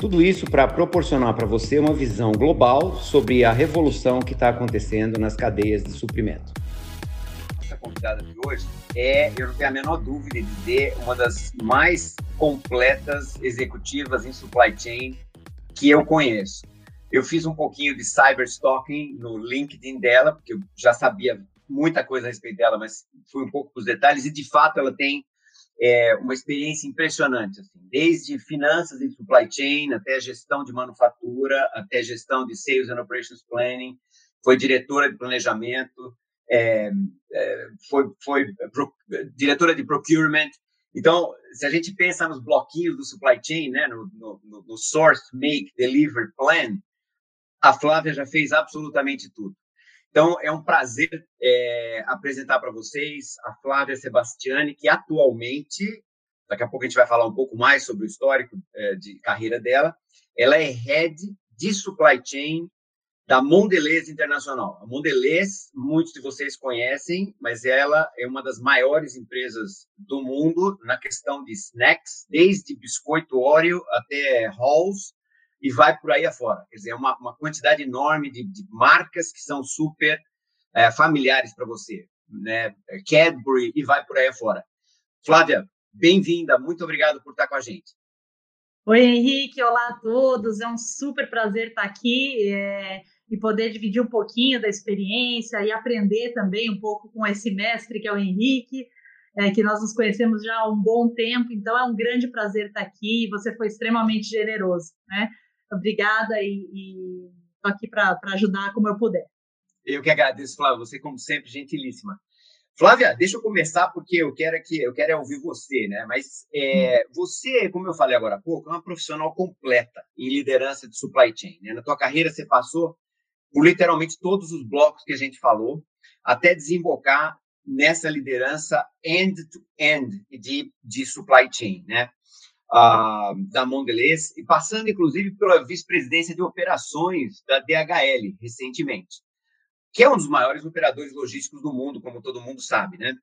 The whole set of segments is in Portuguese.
Tudo isso para proporcionar para você uma visão global sobre a revolução que está acontecendo nas cadeias de suprimento. A convidada de hoje é, eu não tenho a menor dúvida de dizer, uma das mais completas executivas em supply chain que eu conheço. Eu fiz um pouquinho de cyberstalking no LinkedIn dela, porque eu já sabia muita coisa a respeito dela, mas fui um pouco para os detalhes, e de fato ela tem é, uma experiência impressionante, assim, desde finanças e supply chain, até gestão de manufatura, até gestão de sales and operations planning, foi diretora de planejamento, é, é, foi, foi pro, diretora de procurement. Então, se a gente pensa nos bloquinhos do supply chain, né, no, no, no source, make, deliver, plan, a Flávia já fez absolutamente tudo. Então, é um prazer é, apresentar para vocês a Flávia Sebastiani, que atualmente, daqui a pouco a gente vai falar um pouco mais sobre o histórico é, de carreira dela, ela é head de supply chain da Mondelez Internacional. A Mondelez, muitos de vocês conhecem, mas ela é uma das maiores empresas do mundo na questão de snacks, desde biscoito Oreo até Halls, e vai por aí afora. Quer dizer, é uma, uma quantidade enorme de, de marcas que são super é, familiares para você, né? Cadbury e vai por aí afora. Flávia, bem-vinda, muito obrigado por estar com a gente. Oi, Henrique, olá a todos, é um super prazer estar aqui é, e poder dividir um pouquinho da experiência e aprender também um pouco com esse mestre que é o Henrique, é, que nós nos conhecemos já há um bom tempo, então é um grande prazer estar aqui você foi extremamente generoso, né? Obrigada e estou aqui para ajudar como eu puder. Eu que agradeço, Flávia. Você, como sempre, gentilíssima. Flávia, deixa eu começar porque eu quero que eu quero é ouvir você, né? Mas é, você, como eu falei agora há pouco, é uma profissional completa em liderança de supply chain. Né? Na tua carreira você passou por literalmente todos os blocos que a gente falou, até desembocar nessa liderança end-to-end -end de, de supply chain, né? Da Mondelez e passando, inclusive, pela vice-presidência de operações da DHL, recentemente, que é um dos maiores operadores logísticos do mundo, como todo mundo sabe, né?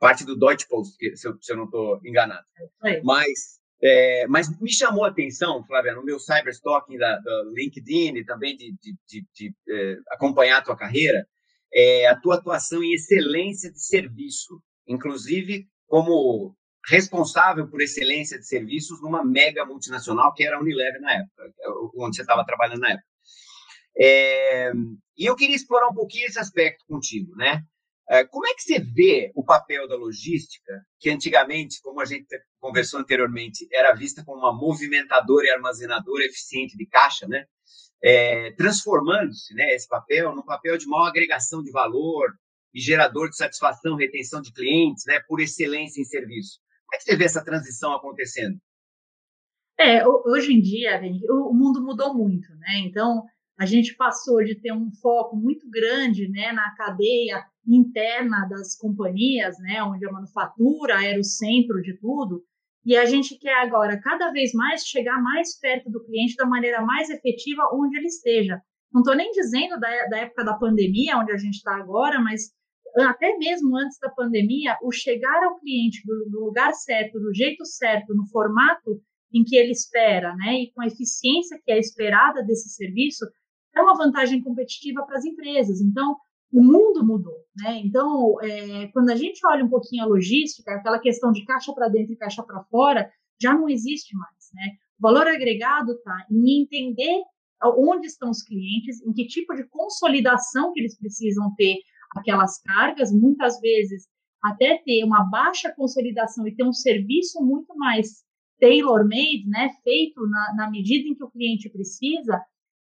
Parte do Deutsche Post, se eu, se eu não estou enganado. É mas, é, mas me chamou a atenção, Flávia, no meu cyberstalking da, da LinkedIn e também de, de, de, de é, acompanhar a tua carreira, é, a tua atuação em excelência de serviço, inclusive como responsável por excelência de serviços numa mega multinacional que era a Unilever na época, onde você estava trabalhando na época. É, e eu queria explorar um pouquinho esse aspecto contigo, né? É, como é que você vê o papel da logística, que antigamente, como a gente conversou anteriormente, era vista como uma movimentadora e armazenadora eficiente de caixa, né? É, transformando-se, né, esse papel num papel de maior agregação de valor e gerador de satisfação, retenção de clientes, né, por excelência em serviço. Como é que você vê essa transição acontecendo? É, hoje em dia, o mundo mudou muito, né? Então, a gente passou de ter um foco muito grande, né, na cadeia interna das companhias, né, onde a manufatura era o centro de tudo, e a gente quer agora cada vez mais chegar mais perto do cliente da maneira mais efetiva onde ele esteja. Não estou nem dizendo da, da época da pandemia, onde a gente está agora, mas até mesmo antes da pandemia, o chegar ao cliente do, lugar certo, do jeito certo, no formato em que ele espera, né, e com a eficiência que é esperada desse serviço, é uma vantagem competitiva para as empresas. Então, o mundo mudou, né? Então, é, quando a gente olha um pouquinho a logística, aquela questão de caixa para dentro e caixa para fora, já não existe mais, né? O valor agregado está em entender onde estão os clientes, em que tipo de consolidação que eles precisam ter aquelas cargas, muitas vezes até ter uma baixa consolidação e ter um serviço muito mais tailor-made, né, feito na, na, medida em que o cliente precisa,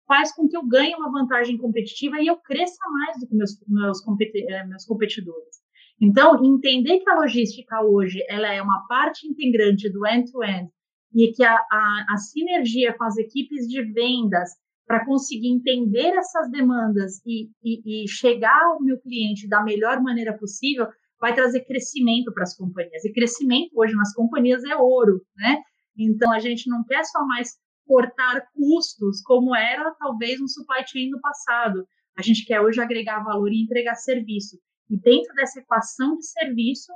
faz com que eu ganhe uma vantagem competitiva e eu cresça mais do que meus, meus, eh, meus competidores. Então, entender que a logística hoje ela é uma parte integrante do end-to-end -end, e que a, a, a sinergia com as equipes de vendas para conseguir entender essas demandas e, e, e, chegar ao meu cliente da melhor maneira possível, vai trazer crescimento para as companhias. E crescimento hoje nas companhias é ouro, né? Então a gente não quer só mais cortar custos como era talvez um supply chain no passado. A gente quer hoje agregar valor e entregar serviço. E dentro dessa equação de serviço,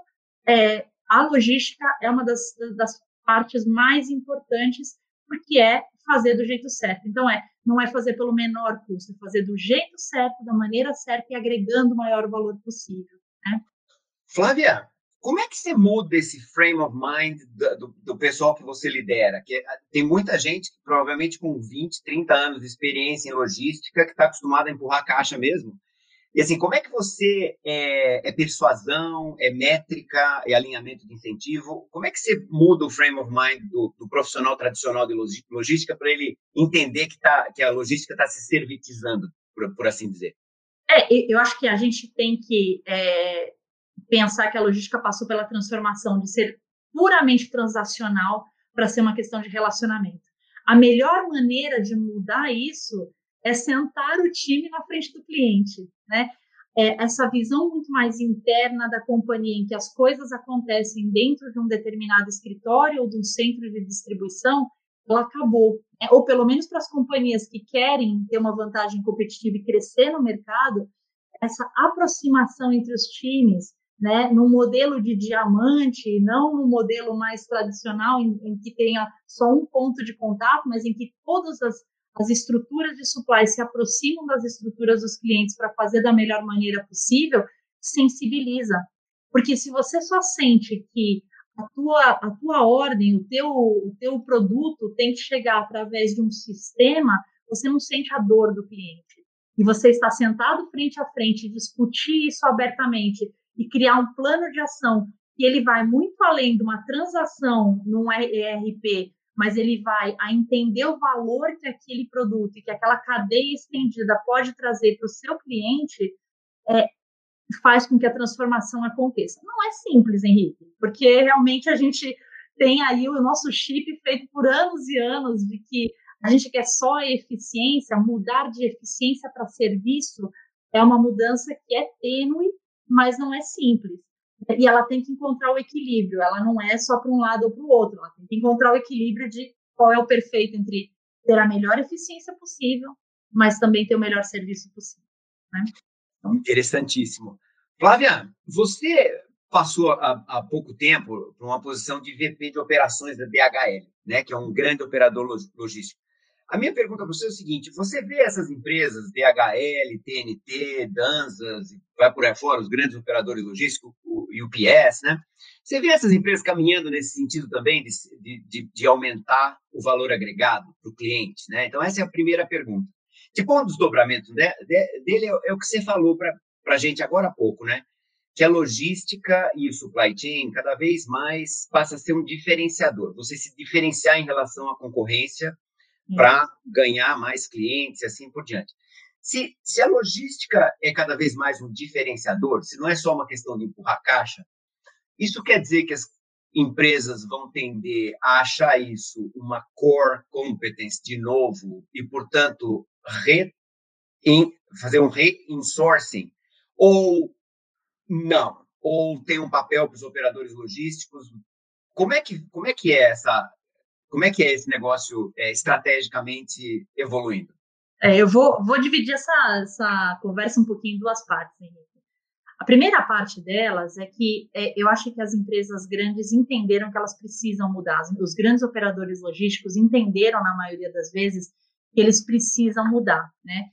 é, a logística é uma das, das partes mais importantes, porque é fazer do jeito certo. Então, é, não é fazer pelo menor custo, é fazer do jeito certo, da maneira certa e agregando o maior valor possível. Né? Flávia, como é que você muda esse frame of mind do, do, pessoal que você lidera? Que ah, tem muita gente, provavelmente com 20, 30 anos de experiência em logística, que está acostumada a empurrar caixa mesmo. E assim, como é que você é, é, persuasão, é métrica, é alinhamento de incentivo? Como é que você muda o frame of mind do, do profissional tradicional de logística para ele entender que, tá, que a logística está se servitizando, por, por, assim dizer? É, eu acho que a gente tem que é, pensar que a logística passou pela transformação de ser puramente transacional para ser uma questão de relacionamento. A melhor maneira de mudar isso é sentar o time na frente do cliente, né? É essa visão muito mais interna da companhia, em que as coisas acontecem dentro de um determinado escritório ou de um centro de distribuição, ela acabou. Né? Ou pelo menos para as companhias que querem ter uma vantagem competitiva e crescer no mercado, essa aproximação entre os times, né, num modelo de diamante, não no modelo mais tradicional, em, em que tenha só um ponto de contato, mas em que todas as as estruturas de supply se aproximam das estruturas dos clientes para fazer da melhor maneira possível, sensibiliza. Porque se você só sente que a tua, a tua ordem, o teu, o teu produto tem que chegar através de um sistema, você não sente a dor do cliente. E você está sentado frente a frente, discutir isso abertamente e criar um plano de ação que ele vai muito além de uma transação num ERP mas ele vai a entender o valor que aquele produto e que aquela cadeia estendida pode trazer para o seu cliente, é, faz com que a transformação aconteça. Não é simples, Henrique, porque realmente a gente tem aí o nosso chip feito por anos e anos de que a gente quer só eficiência, mudar de eficiência para serviço é uma mudança que é tênue, mas não é simples. E ela tem que encontrar o equilíbrio, ela não é só para um lado ou para o outro, ela tem que encontrar o equilíbrio de qual é o perfeito entre ter a melhor eficiência possível, mas também ter o melhor serviço possível. Né? Então, Interessantíssimo. Flávia, você passou há, pouco tempo para uma posição de VP de operações da DHL, né, que é um grande operador logístico. A minha pergunta para você é o seguinte: você vê essas empresas, DHL, TNT, Danzas, vai por aí fora, os grandes operadores logísticos, o UPS, né? Você vê essas empresas caminhando nesse sentido também de, de, de aumentar o valor agregado para o cliente, né? Então, essa é a primeira pergunta. Tipo, um desdobramento de, de, dele é, é, o que você falou para a gente agora há pouco, né? Que a logística e o supply chain cada vez mais passa a ser um diferenciador. Você se diferenciar em relação à concorrência para ganhar mais clientes e assim por diante. Se, se a logística é cada vez mais um diferenciador, se não é só uma questão de empurrar caixa, isso quer dizer que as empresas vão tender a achar isso uma core competence de novo e, portanto, re, em, fazer um re-insourcing ou não? Ou tem um papel para os operadores logísticos? Como é que, como é, que é essa, como é que é esse negócio é, estrategicamente evoluindo? É, eu vou, vou dividir essa, essa conversa um pouquinho em duas partes, Henrique. A primeira parte delas é que é, eu acho que as empresas grandes entenderam que elas precisam mudar. Os grandes operadores logísticos entenderam, na maioria das vezes, que eles precisam mudar, né?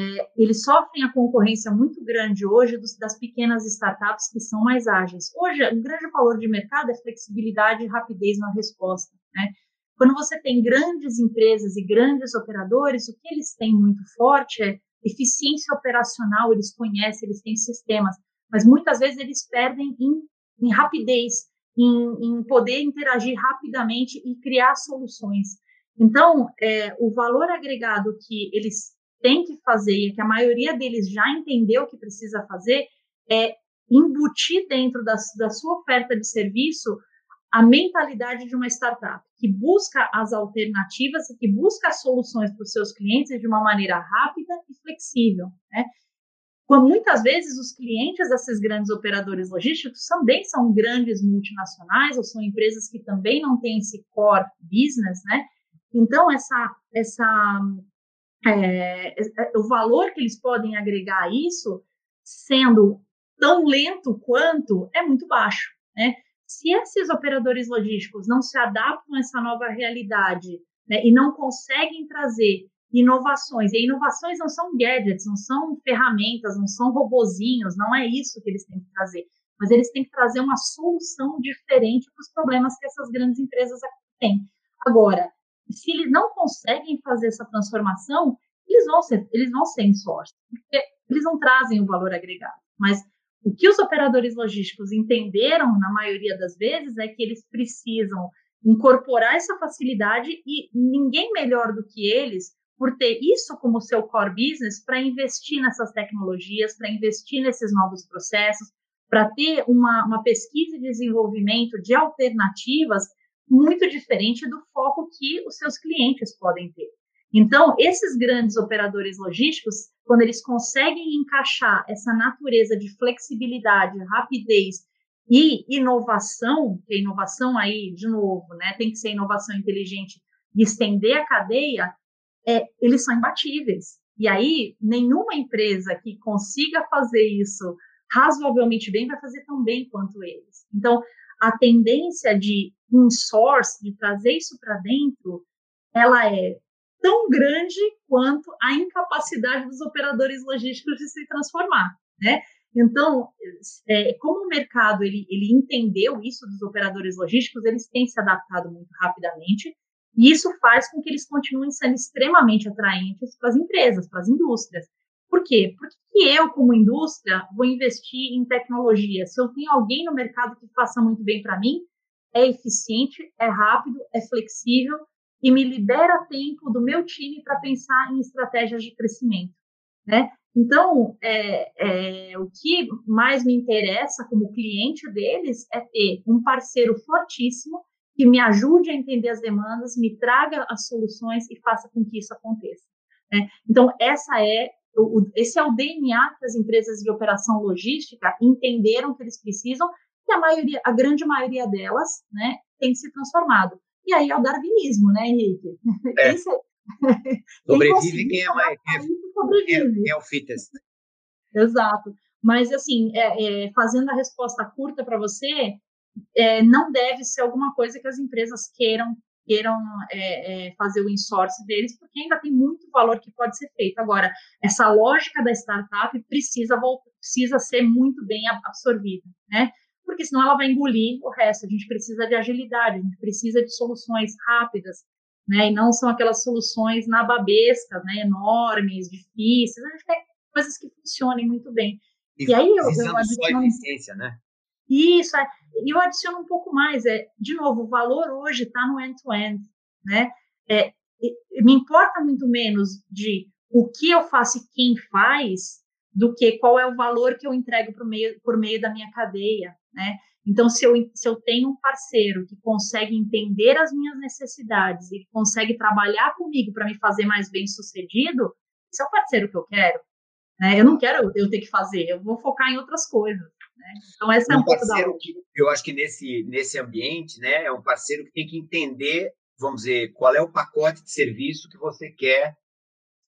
É, eles sofrem a concorrência muito grande hoje dos, das pequenas startups que são mais ágeis. Hoje, o grande valor de mercado é flexibilidade e rapidez na resposta, né? Quando você tem grandes empresas e grandes operadores, o que eles têm muito forte é eficiência operacional, eles conhecem, eles têm sistemas, mas muitas vezes eles perdem em, em rapidez, em, em, poder interagir rapidamente e criar soluções. Então, é, o valor agregado que eles têm que fazer, e que a maioria deles já entendeu que precisa fazer, é embutir dentro da, da sua oferta de serviço a mentalidade de uma startup, que busca as alternativas e que busca soluções para os seus clientes de uma maneira rápida e flexível. Né? Quando muitas vezes os clientes desses grandes operadores logísticos também são grandes multinacionais ou são empresas que também não têm esse core business, né? Então essa essa é, é, o valor que eles podem agregar a isso, sendo tão lento quanto, é muito baixo, né? Se esses operadores logísticos não se adaptam a essa nova realidade né, e não conseguem trazer inovações. E inovações não são gadgets, não são ferramentas, não são robozinhos, não é isso que eles têm que trazer. Mas eles têm que trazer uma solução diferente para os problemas que essas grandes empresas têm. Agora, se eles não conseguem fazer essa transformação, eles vão ser, eles vão ser em source, porque eles não trazem o valor agregado. Mas o que os operadores logísticos entenderam, na maioria das vezes, é que eles precisam incorporar essa facilidade e ninguém melhor do que eles por ter isso como seu core business para investir nessas tecnologias, para investir nesses novos processos, para ter uma, uma pesquisa e desenvolvimento de alternativas muito diferente do foco que os seus clientes podem ter. Então, esses grandes operadores logísticos, quando eles conseguem encaixar essa natureza de flexibilidade, rapidez e inovação, que inovação aí, de novo, né, tem que ser inovação inteligente e estender a cadeia, é, eles são imbatíveis. E aí, nenhuma empresa que consiga fazer isso razoavelmente bem vai fazer tão bem quanto eles. Então, a tendência de in-source, de trazer isso para dentro, ela é tão grande quanto a incapacidade dos operadores logísticos de se transformar, né? Então, é, como o mercado ele, ele entendeu isso dos operadores logísticos, eles têm se adaptado muito rapidamente e isso faz com que eles continuem sendo extremamente atraentes para as empresas, para as indústrias. Por quê? Porque eu, como indústria, vou investir em tecnologia. Se eu tenho alguém no mercado que faça muito bem para mim, é eficiente, é rápido, é flexível e me libera tempo do meu time para pensar em estratégias de crescimento, né? Então, é, é, o que mais me interessa como cliente deles é ter um parceiro fortíssimo que me ajude a entender as demandas, me traga as soluções e faça com que isso aconteça. Né? Então, essa é o, esse é o DNA que as empresas de operação logística entenderam que eles precisam e a maioria, a grande maioria delas, né, tem se transformado. E aí é o darwinismo, né, Henrique? É. Quem, sobrevive quem é mais sobrevive. É, é o fittest. Exato. Mas assim, é, é, fazendo a resposta curta para você, é, não deve ser alguma coisa que as empresas queiram queiram é, é, fazer o insource deles, porque ainda tem muito valor que pode ser feito. Agora, essa lógica da startup precisa, precisa ser muito bem absorvida, né? Porque senão ela vai engolir o resto. A gente precisa de agilidade, a gente precisa de soluções rápidas, né? E não são aquelas soluções nababescas, né? Enormes, difíceis. A gente quer coisas que funcionem muito bem. E, e aí eu, eu adiciono... só eficiência, né? Isso, é. Eu adiciono um pouco mais, é, de novo, o valor hoje está no end-to-end, né? É, me importa muito menos de o que eu faço e quem faz do que qual é o valor que eu entrego por meio, por meio da minha cadeia, né? Então, se eu, se eu tenho um parceiro que consegue entender as minhas necessidades e consegue trabalhar comigo para me fazer mais bem sucedido, esse é o parceiro que eu quero. Né? Eu não quero eu ter que fazer, eu vou focar em outras coisas. Né? Então, essa é um, um parceiro que eu acho que nesse, nesse ambiente, né, é um parceiro que tem que entender, vamos dizer, qual é o pacote de serviço que você quer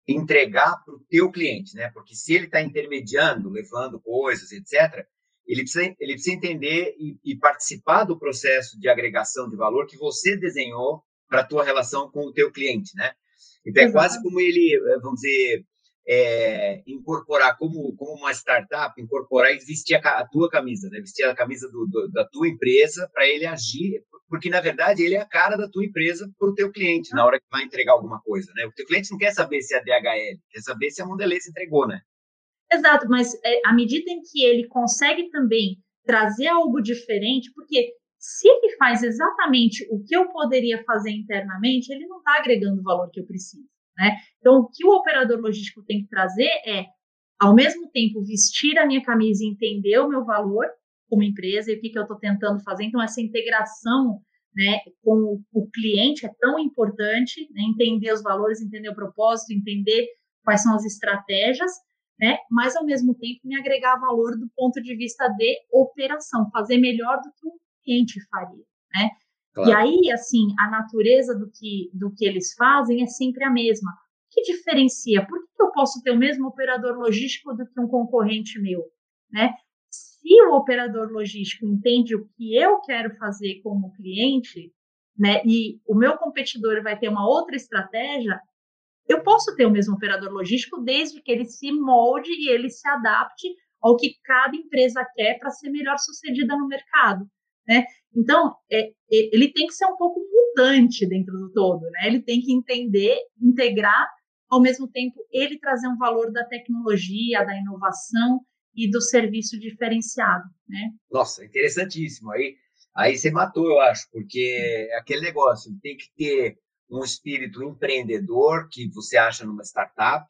entregar para o teu cliente, né? Porque se ele está intermediando, levando coisas, etc., ele precisa, ele precisa entender e, e, participar do processo de agregação de valor que você desenhou para a tua relação com o teu cliente, né? Então, é Exato. quase como ele, vamos dizer, é, incorporar como, como uma startup, incorporar e vestir a, a tua camisa, né? vestir a camisa do, do, da tua empresa para ele agir, porque na verdade ele é a cara da tua empresa para o teu cliente Exato, mas é, à medida em que ele consegue também trazer algo diferente, porque se ele faz exatamente o que eu poderia fazer internamente, ele não está agregando o valor que eu preciso. Né? Então, o que o operador logístico tem que trazer é, ao mesmo tempo, vestir a minha camisa e entender o meu valor como empresa e o que, que eu estou tentando fazer. Então, essa integração né, com o cliente é tão importante, né, entender os valores, entender o propósito, entender quais são as estratégias, né, mas ao mesmo tempo me agregar valor do ponto de vista de operação, fazer melhor do que o cliente faria, né? Claro. E aí, assim, a natureza do que, do que eles fazem é sempre a mesma. O que diferencia? Por que eu posso ter o mesmo operador logístico do que um concorrente meu? Né? Se o operador logístico entende o que eu quero fazer como cliente, né, e o meu competidor vai ter uma outra estratégia, eu posso ter o mesmo operador logístico desde que ele se molde e ele se adapte ao que cada empresa quer para ser melhor sucedida no mercado. Né? Então, é, ele tem que ser um pouco mutante dentro do todo, né? Ele tem que entender, integrar, ao mesmo tempo ele trazer um valor da tecnologia, da inovação e do serviço diferenciado, né? Nossa, interessantíssimo. Aí, aí você matou, eu acho, porque é aquele negócio, tem que ter um espírito empreendedor que você acha numa startup,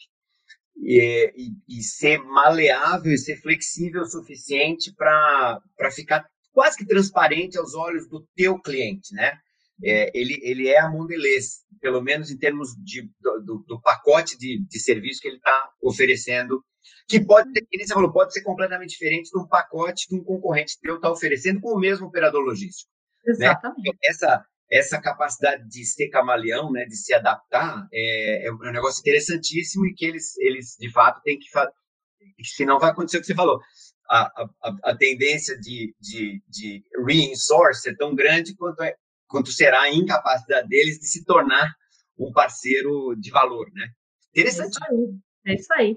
e, e, e, ser maleável e ser flexível o suficiente para ficar quase que transparente aos olhos do teu cliente, né? É, ele, ele é a Mondelez, pelo menos em termos de, do, do pacote de, de serviço que ele está oferecendo, que pode ser, que você falou, pode ser completamente diferente de um pacote que um concorrente teu está oferecendo com o mesmo operador logístico. Né? Exatamente. Né? Essa, essa capacidade de ser camaleão, né, de se adaptar, é, é um negócio interessantíssimo e que eles, eles de fato, têm que fazer. Senão vai acontecer o que você falou a, a, a tendência de, de, de re-insource é tão grande quanto, é, quanto será a incapacidade deles de se tornar um parceiro de valor, né? Interessante. É isso aí. É isso aí.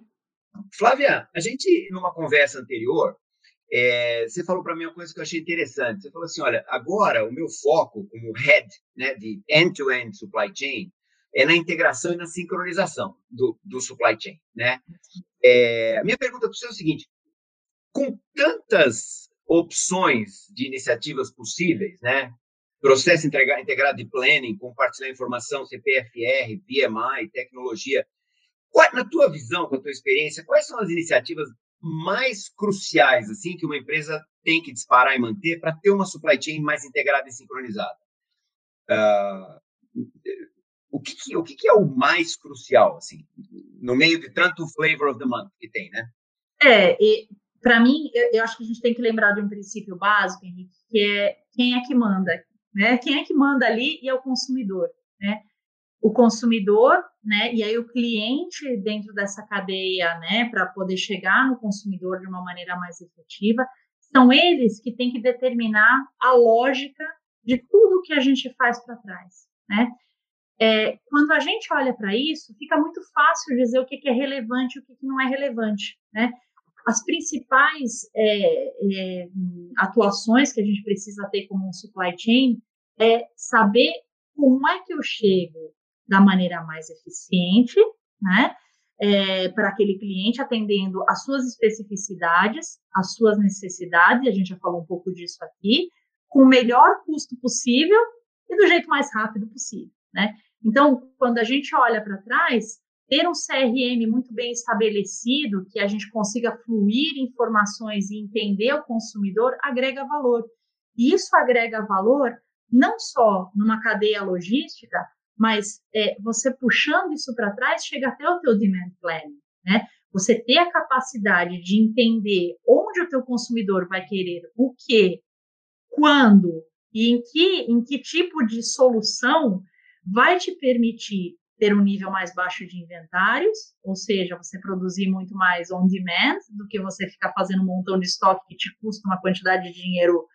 Flávia, a gente, numa conversa anterior, é, você falou para mim uma coisa que eu achei interessante. Você falou assim, olha, agora o meu foco como head né, de end-to-end -end supply chain é na integração e na sincronização do, do supply chain, né? É, a minha pergunta para você é o seguinte, com tantas opções de iniciativas possíveis, né? Processo integrado de planning, compartilhar informação, CPFR, PMI, tecnologia. Qual, na tua visão, com a tua experiência, quais são as iniciativas mais cruciais assim que uma empresa tem que disparar e manter para ter uma supply chain mais integrada e sincronizada? Uh, o que, que o que, que, é o mais crucial assim no meio de tanto flavor of the month que tem, né? É, para mim, eu, eu, acho que a gente tem que lembrar de um princípio básico, Henrique, que é quem é que manda, né? Quem é que manda ali e é o consumidor, né? O consumidor, né? E aí o cliente dentro dessa cadeia, né? Para poder chegar no consumidor de uma maneira mais efetiva, são eles que têm que determinar a lógica de tudo que a gente faz para trás, né? É, quando a gente olha para isso, fica muito fácil dizer o que, que é relevante e o que, que não é relevante, né? As principais é, é, atuações que a gente precisa ter como um supply chain é saber como é que eu chego da maneira mais eficiente, né? É, para aquele cliente, atendendo às suas especificidades, às suas necessidades, a gente já falou um pouco disso aqui, com o melhor custo possível e do jeito mais rápido possível, né? Então, quando a gente olha para trás, ter um CRM muito bem estabelecido, que a gente consiga fluir informações e entender o consumidor, agrega valor. E isso agrega valor não só numa cadeia logística, mas é, você puxando isso para trás, chega até o teu demand planning, né? Você ter a capacidade de entender onde o teu consumidor vai querer o que, quando e em que, em que tipo de solução vai te permitir ter um nível mais baixo de inventários, ou seja, você produzir muito mais on demand do que você ficar fazendo um montão de estoque que te custa uma quantidade de dinheiro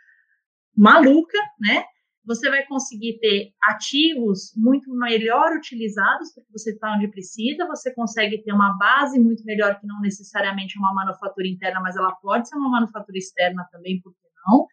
maluca, né? Você vai conseguir ter ativos muito melhor utilizados, porque você está onde precisa, você consegue ter uma base muito melhor, que não necessariamente é uma manufatura interna, mas ela pode ser uma manufatura externa também, por que não?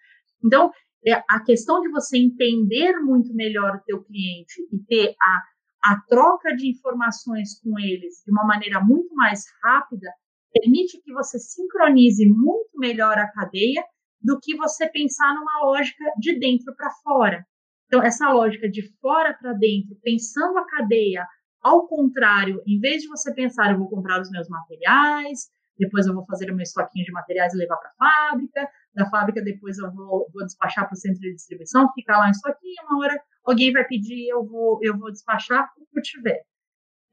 Então, é, a questão de você entender muito melhor o teu cliente e ter a a troca de informações com eles de uma maneira muito mais rápida permite que você sincronize muito melhor a cadeia do que você pensar numa lógica de dentro para fora. Então, essa lógica de fora para dentro, pensando a cadeia ao contrário, em vez de você pensar, eu vou comprar os meus materiais, depois eu vou fazer o meu estoquinho de materiais e levar para a fábrica, da fábrica, depois eu vou, vou despachar para o centro de distribuição, ficar lá isso aqui, uma hora alguém vai pedir, eu vou, eu vou despachar o que eu tiver.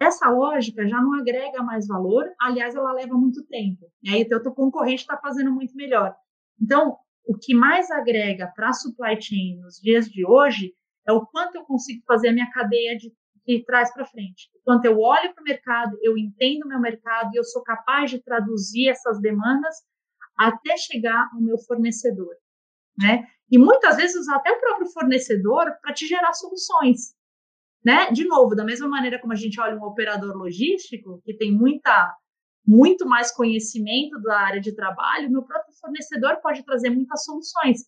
Essa lógica já não agrega mais valor, aliás, ela leva muito tempo. E aí o concorrente está fazendo muito melhor. Então, o que mais agrega para a supply chain nos dias de hoje é o quanto eu consigo fazer a minha cadeia de, de trás para frente. Quanto eu olho para o mercado, eu entendo o meu mercado e eu sou capaz de traduzir essas demandas até chegar ao meu fornecedor, né? E muitas vezes até o próprio fornecedor para te gerar soluções, né? De novo, da mesma maneira como a gente olha um operador logístico que tem muita muito mais conhecimento da área de trabalho, meu próprio fornecedor pode trazer muitas soluções.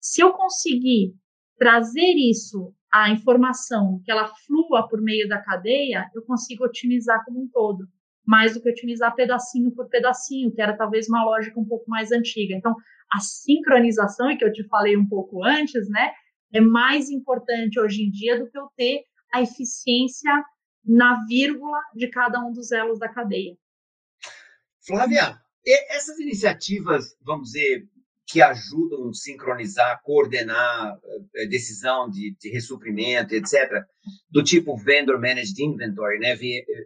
Se eu conseguir trazer isso, a informação, que ela flua por meio da cadeia, eu consigo otimizar como um todo, mais do que otimizar pedacinho por pedacinho, que era talvez uma lógica um pouco mais antiga. Então, a sincronização, e que eu te falei um pouco antes, né, é mais importante hoje em dia do que eu ter a eficiência na vírgula de cada um dos elos da cadeia. Flávia, essas iniciativas, vamos dizer, que ajudam a sincronizar, coordenar eh, decisão de, de ressuprimento, etc., do tipo Vendor Managed Inventory, né,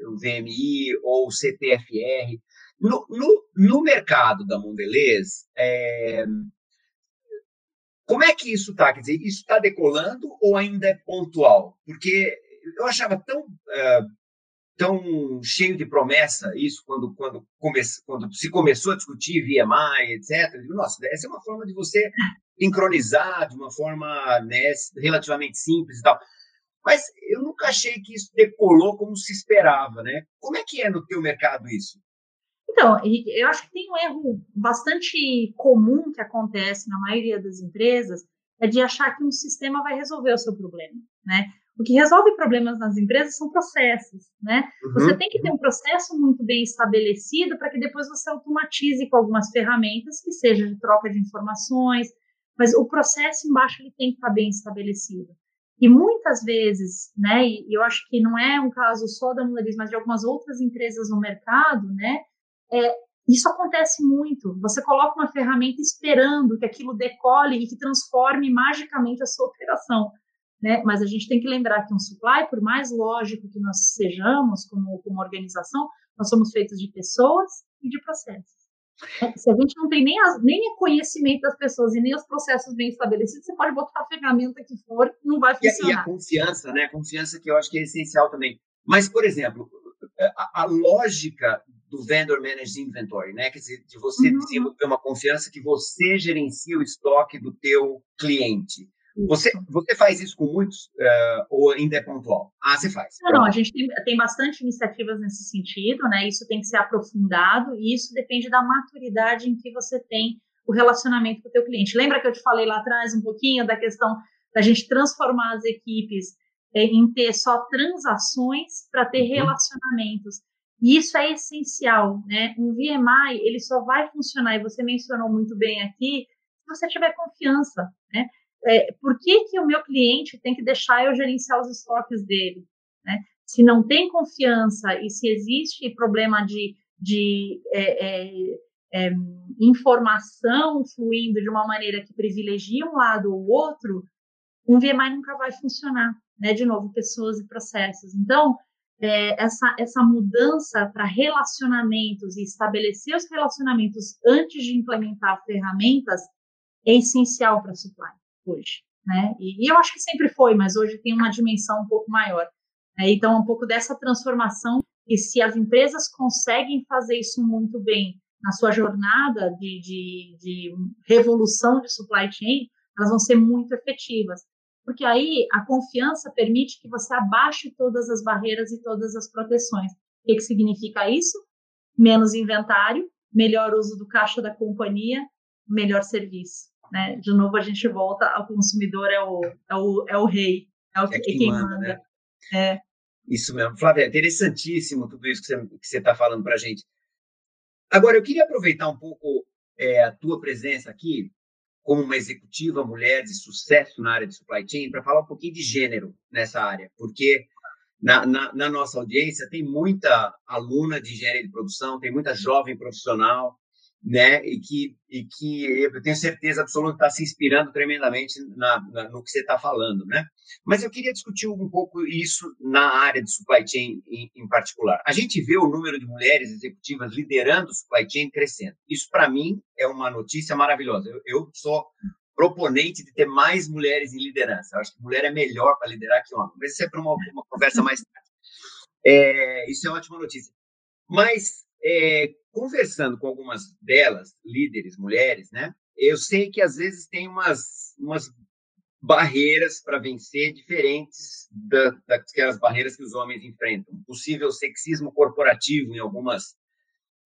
o VMI ou CTFR. No, no, no mercado da Mondelez, é, como é que isso está? Quer dizer, isso está decolando ou ainda é pontual? Porque eu achava tão uh, tão cheio de promessa isso quando quando, come, quando se começou a discutir VMI, etc. Digo, Nossa, essa é uma forma de você sincronizar de uma forma né, relativamente simples e tal. Mas eu nunca achei que isso decolou como se esperava, né? Como é que é no teu mercado isso? Então, eu acho que tem um erro bastante comum que acontece na maioria das empresas, é de achar que um sistema vai resolver o seu problema, né? O que resolve problemas nas empresas são processos, né? Uhum. Você tem que ter um processo muito bem estabelecido para que depois você automatize com algumas ferramentas que seja de troca de informações, mas o processo embaixo ele tem que estar bem estabelecido. E muitas vezes, né, e eu acho que não é um caso só da Mulheris, mas de algumas outras empresas no mercado, né, é, isso acontece muito. Você coloca uma ferramenta esperando que aquilo decole e que transforme magicamente a sua operação. Né? Mas a gente tem que lembrar que um supply, por mais lógico que nós sejamos como, como organização, nós somos feitos de pessoas e de processos. Se a gente não tem nem, as, nem o conhecimento das pessoas e nem os processos bem estabelecidos, você pode botar a ferramenta que for, não vai funcionar. E, a, e a confiança, né? A confiança que eu acho que é essencial também. Mas, por exemplo, a, a lógica do vendor managed inventory, né? Quer dizer, de você uhum. desenvolver uma confiança que você gerencia o estoque do teu cliente. Você, você faz isso com muitos uh, ou ainda é pontual? Ah, você faz. Não, não, a gente tem, tem bastante iniciativas nesse sentido, né? Isso tem que ser aprofundado e isso depende da maturidade em que você tem o relacionamento com o teu cliente. Lembra que eu te falei lá atrás um pouquinho da questão da gente transformar as equipes é, em ter só transações para ter uhum. relacionamentos. E isso é essencial, né? Um VMI, ele só vai funcionar, e você mencionou muito bem aqui, se você tiver confiança, né? É, por que, que o meu cliente tem que deixar eu gerenciar os estoques dele? Né? Se não tem confiança e se existe problema de, de é, é, é informação fluindo de uma maneira que privilegia um lado ou outro, um VMI nunca vai funcionar. Né? De novo, pessoas e processos. Então, é, essa, essa mudança para relacionamentos e estabelecer os relacionamentos antes de implementar ferramentas é essencial para a supply hoje, né? E, e, eu acho que sempre foi, mas hoje tem uma dimensão um pouco maior. Né? Então, um pouco dessa transformação, e se as empresas conseguem fazer isso muito bem na sua jornada de, de, de revolução de supply chain, elas vão ser muito efetivas. Porque aí a confiança permite que você abaixe todas as barreiras e todas as proteções. O que, que significa isso? Menos inventário, melhor uso do caixa da companhia, melhor serviço. Né? De novo, a gente volta ao consumidor é o, é o, é o rei, é, o, é quem, quem manda. manda. Né? É. Isso mesmo. Flávia, interessantíssimo tudo isso que você está falando para a gente. Agora, eu queria aproveitar um pouco é, a tua presença aqui como uma executiva mulher de sucesso na área de supply chain para falar um pouquinho de gênero nessa área, porque na, na, na, nossa audiência tem muita aluna de engenharia de produção, tem muita jovem profissional né? E que, e que eu tenho certeza absoluta está se inspirando tremendamente na, na, no que você está falando, né? Mas eu queria discutir um pouco isso na área de supply chain em, em particular. A gente vê o número de mulheres executivas liderando supply chain crescendo. Isso, para mim, é uma notícia maravilhosa. Eu, eu sou proponente de ter mais mulheres em liderança. Eu acho que mulher é melhor para liderar que homem. Mas isso é para uma, uma, conversa mais tarde. É, isso é ótima notícia. Mas é, conversando com algumas delas, líderes, mulheres, né? Eu sei que às vezes tem umas, umas barreiras para vencer diferentes da, daquelas barreiras que os homens enfrentam. Possível sexismo corporativo em algumas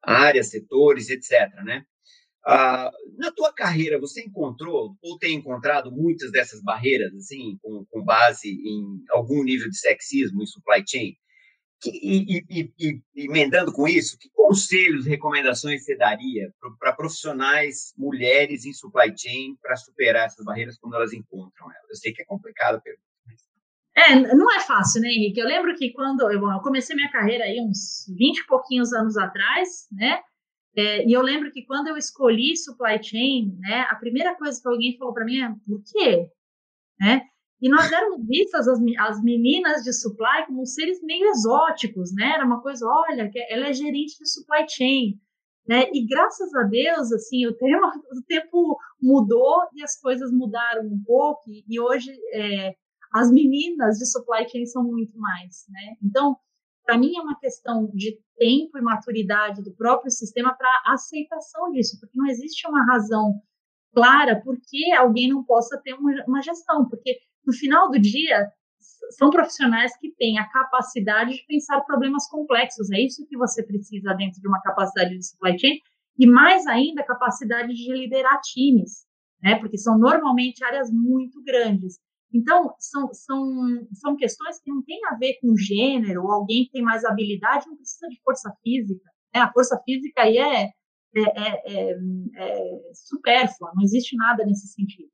áreas, setores, etc. Né? Ah, na tua carreira, você encontrou ou tem encontrado muitas dessas barreiras, assim, com, com base em algum nível de sexismo em supply chain? Que, e, e, e, emendando com isso, que conselhos, recomendações você daria para profissionais, mulheres em supply chain, para superar essas barreiras quando elas encontram elas? Eu sei que é complicado a pergunta. É, não é fácil, né, Henrique? Eu lembro que quando eu comecei minha carreira aí uns 20 e pouquinhos anos atrás, né? É, e eu lembro que quando eu escolhi supply chain, né, a primeira coisa que alguém falou para mim é por quê? Né? E nós éramos vistas as, as meninas de supply como seres meio exóticos, né? Era uma coisa, olha, ela é gerente de supply chain, né? E graças a Deus, assim, o tempo, o tempo mudou e as coisas mudaram um pouco e, e hoje é, as meninas de supply chain são muito mais, né? Então, para mim é uma questão de tempo e maturidade do próprio sistema para aceitação disso, porque não existe uma razão clara por que alguém não possa ter uma, uma gestão, porque no final do dia, são profissionais que têm a capacidade de pensar problemas complexos. É isso que você precisa dentro de uma capacidade de supply chain e mais ainda a capacidade de liderar times, né? Porque são normalmente áreas muito grandes. Então, são, são, são questões que não têm a ver com gênero, alguém que tem mais habilidade não precisa de força física. Né? A força física aí é, é, é, é, é supérflua, não existe nada nesse sentido.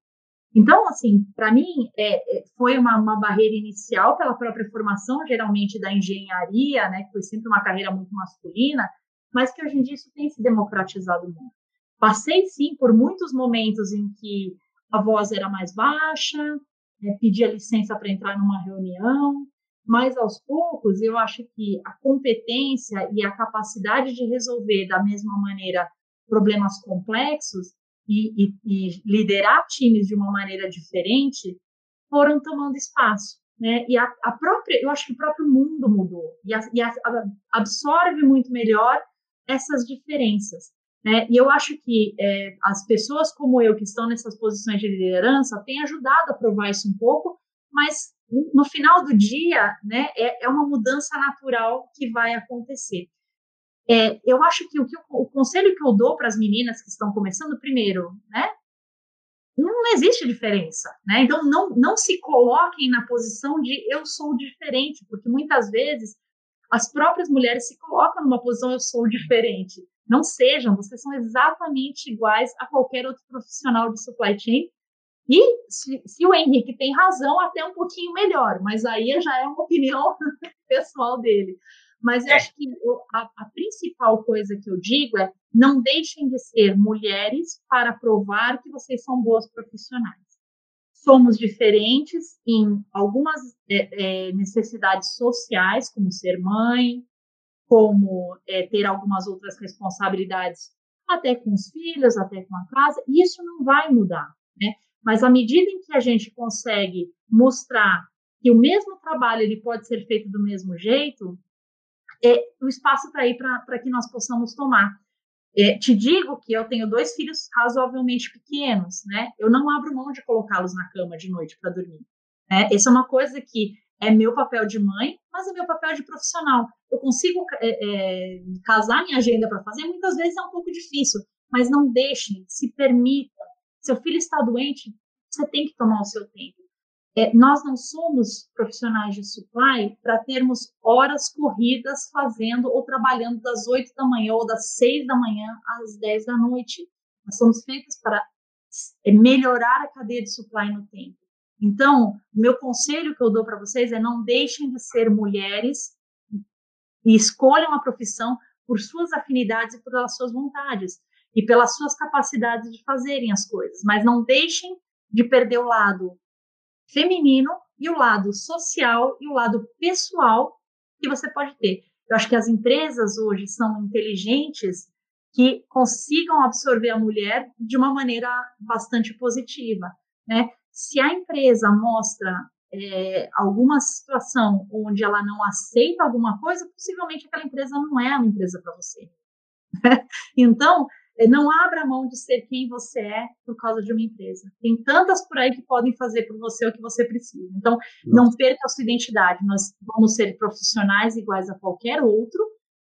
Então, assim, para mim, é, é, foi uma, uma, barreira inicial pela própria formação, geralmente da engenharia, né, que foi sempre uma carreira muito masculina, mas que hoje em dia isso tem se democratizado muito. Passei, sim, por muitos momentos em que a voz era mais baixa, né, pedia licença para entrar numa reunião, mas aos poucos eu acho que a competência e a capacidade de resolver da mesma maneira problemas complexos e, e, e liderar times de uma maneira diferente foram tomando espaço. Né? E a, a, própria, eu acho que o próprio mundo mudou e, a, e a, absorve muito melhor essas diferenças. Né? E eu acho que é, as pessoas como eu que estão nessas posições de liderança têm ajudado a provar isso um pouco, mas no final do dia, né, é, é uma mudança natural que vai acontecer. É, eu acho que o, que o, conselho que eu dou para as meninas que estão começando, primeiro, né? Não existe diferença, né? Então, não, não se coloquem na posição de eu sou diferente, porque muitas vezes as próprias mulheres se colocam numa posição eu sou diferente. Não sejam, vocês são exatamente iguais a qualquer outro profissional de supply chain. E se, se o Henrique tem razão, até um pouquinho melhor, mas aí já é uma opinião pessoal dele. Mas eu é. acho que a, a, principal coisa que eu digo é não deixem de ser mulheres para provar que vocês são boas profissionais. Somos diferentes em algumas é, é, necessidades sociais, como ser mãe, como é, ter algumas outras responsabilidades, até com os filhos, até com a casa, e isso não vai mudar, né? Mas à medida em que a gente consegue mostrar que o mesmo trabalho ele pode ser feito do mesmo jeito, é, o espaço está aí para que nós possamos tomar. É, te digo que eu tenho dois filhos razoavelmente pequenos, né? Eu não abro mão de colocá-los na cama de noite para dormir. Né? Essa é uma coisa que é meu papel de mãe, mas é meu papel de profissional. Eu consigo é, é, casar minha agenda para fazer, muitas vezes é um pouco difícil, mas não deixem, se permita. Seu filho está doente, você tem que tomar o seu tempo. É, nós não somos profissionais de supply para termos horas corridas fazendo ou trabalhando das 8 da manhã ou das 6 da manhã às 10 da noite. Nós somos feitos para é, melhorar a cadeia de supply no tempo. Então, meu conselho que eu dou para vocês é não deixem de ser mulheres e escolham a profissão por suas afinidades e pelas suas vontades. e pelas suas capacidades de fazerem as coisas, mas não deixem de perder o lado feminino e o lado social e o lado pessoal que você pode ter. Eu acho que as empresas hoje são inteligentes que consigam absorver a mulher de uma maneira bastante positiva, né? Se a empresa mostra é, alguma situação onde ela não aceita alguma coisa, possivelmente aquela empresa não é uma empresa para você. então, não abra mão de ser quem você é por causa de uma empresa. Tem tantas por aí que podem fazer por você o que você precisa. Então, não perca a sua identidade. Nós vamos ser profissionais iguais a qualquer outro,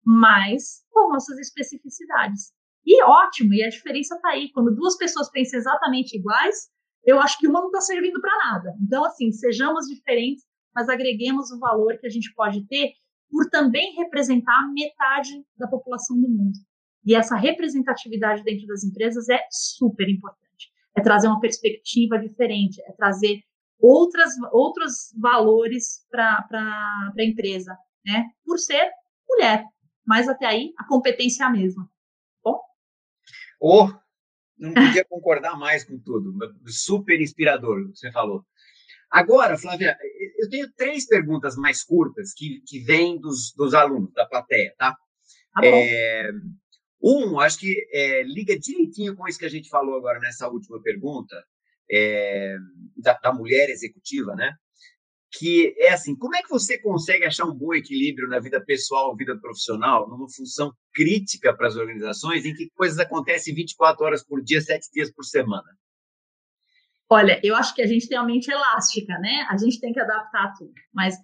mas com nossas especificidades. E ótimo, e a diferença está aí. Quando duas pessoas pensam exatamente iguais, eu acho que uma não está servindo para nada. Então, assim, sejamos diferentes, mas agreguemos o valor que a gente pode ter por também representar metade da população do mundo. E essa representatividade dentro das empresas é super importante. É trazer uma perspectiva diferente, é trazer outras, outros valores para a empresa, né? Por ser mulher. Mas até aí, a competência é a mesma. Bom? Oh, não podia concordar mais com tudo. Super inspirador o que você falou. Agora, Flávia, eu tenho três perguntas mais curtas que, que vêm dos, dos alunos, da plateia, tá? tá é, um, acho que é, liga direitinho com isso que a gente falou agora nessa última pergunta, é, da, da, mulher executiva, né? Que é assim, como é que você consegue achar um bom equilíbrio na vida pessoal, vida profissional, numa função crítica para as organizações, em que coisas acontecem 24 horas por dia, 7 dias por semana? Olha, eu acho que a gente tem uma mente elástica, né? A gente tem que adaptar tudo, mas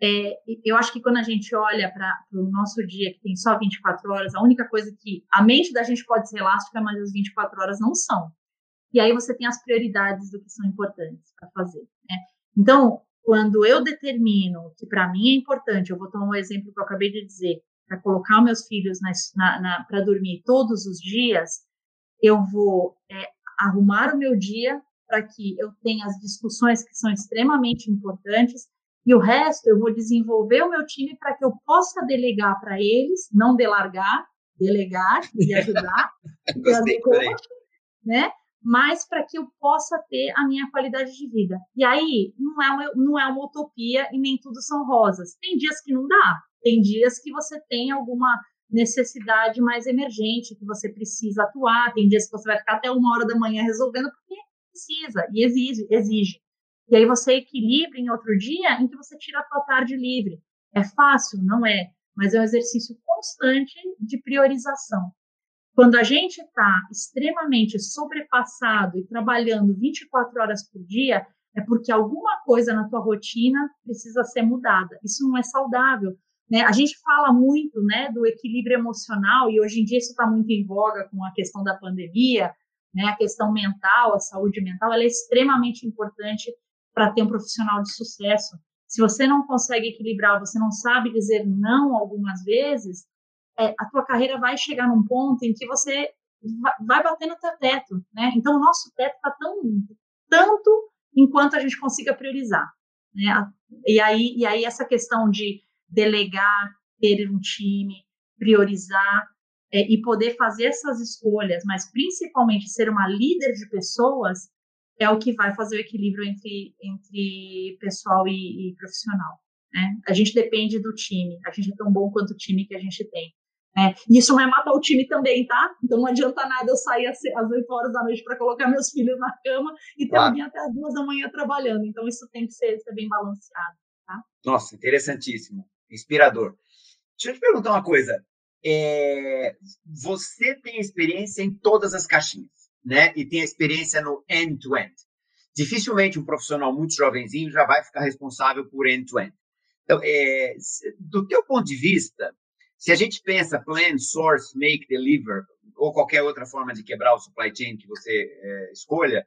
é, eu acho que quando a gente olha para o nosso dia, que tem só 24 horas, a única coisa que a mente da gente pode ser elástica, mas as 24 horas não são. E aí você tem as prioridades do que são importantes para fazer. Né? Então, quando eu determino que para mim é importante, eu vou tomar um exemplo que eu acabei de dizer, para colocar meus filhos para dormir todos os dias, eu vou é, arrumar o meu dia para que eu tenha as discussões que são extremamente importantes e o resto eu vou desenvolver o meu time para que eu possa delegar para eles, não delargar, delegar e ajudar, Gostei, coach, né? Mas para que eu possa ter a minha qualidade de vida. E aí não é, uma, não é uma utopia e nem tudo são rosas. Tem dias que não dá, tem dias que você tem alguma necessidade mais emergente, que você precisa atuar, tem dias que você vai ficar até uma hora da manhã resolvendo porque precisa e exige, exige. E aí você equilibra em outro dia em que você tira a sua tarde livre. É fácil? Não é. Mas é um exercício constante de priorização. Quando a gente está extremamente sobrepassado e trabalhando 24 horas por dia, é porque alguma coisa na tua rotina precisa ser mudada. Isso não é saudável. Né? A gente fala muito né, do equilíbrio emocional, e hoje em dia isso está muito em voga com a questão da pandemia, né? a questão mental, a saúde mental, ela é extremamente importante para ter um profissional de sucesso. Se você não consegue equilibrar, você não sabe dizer não algumas vezes, é, a tua carreira vai chegar num ponto em que você vai bater no teu teto, né? Então, o nosso teto está tão tanto enquanto a gente consiga priorizar, né? E aí, e aí essa questão de delegar, ter um time, priorizar é, e poder fazer essas escolhas, mas principalmente ser uma líder de pessoas, é o que vai fazer o equilíbrio entre, entre pessoal e, e profissional. Né? A gente depende do time, a gente é tão bom quanto o time que a gente tem. Né? E isso não é matar o time também, tá? Então não adianta nada eu sair às, às 8 horas da noite para colocar meus filhos na cama e ter claro. alguém até as 2 da manhã trabalhando. Então isso tem que ser, ser bem balanceado. Tá? Nossa, interessantíssimo, inspirador. Deixa eu te perguntar uma coisa. É, você tem experiência em todas as caixinhas né? E tem experiência no end-to-end. Dificilmente um profissional muito jovenzinho já vai ficar responsável por end-to-end. Então, é, do teu ponto de vista, se a gente pensa plan, source, make, deliver, ou qualquer outra forma de quebrar o supply chain que você é, escolha,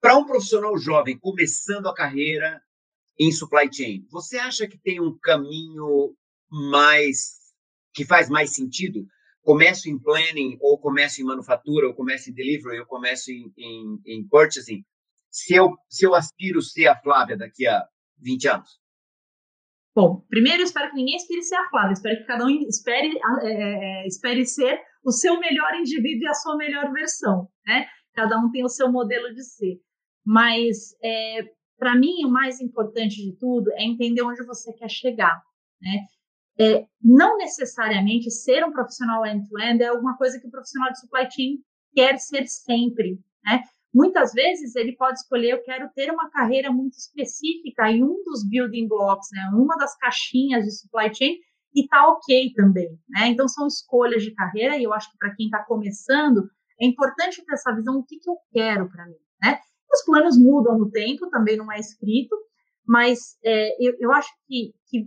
para um profissional jovem começando a carreira em supply chain, você acha que tem um caminho mais que faz mais sentido? Começo em planning, ou começo em manufatura, ou começo em delivery, ou começo em, em, em purchasing, se eu, se eu aspiro ser a Flávia daqui a 20 anos? Bom, primeiro eu espero que ninguém aspire ser a Flávia, espero que cada um espere, é, é, é, espere ser o seu melhor indivíduo e a sua melhor versão, né? Cada um tem o seu modelo de ser. Mas, é, para mim, o mais importante de tudo é entender onde você quer chegar, né? É, não necessariamente ser um profissional end-to-end -end é alguma coisa que o profissional de supply chain quer ser sempre, né? Muitas vezes ele pode escolher, eu quero ter uma carreira muito específica em um dos building blocks, né? Uma das caixinhas de supply chain e tá ok também, né? Então são escolhas de carreira e eu acho que para quem está começando é importante ter essa visão o que, que eu quero para mim, né? Os planos mudam no tempo, também não é escrito, mas é, eu, eu, acho que, que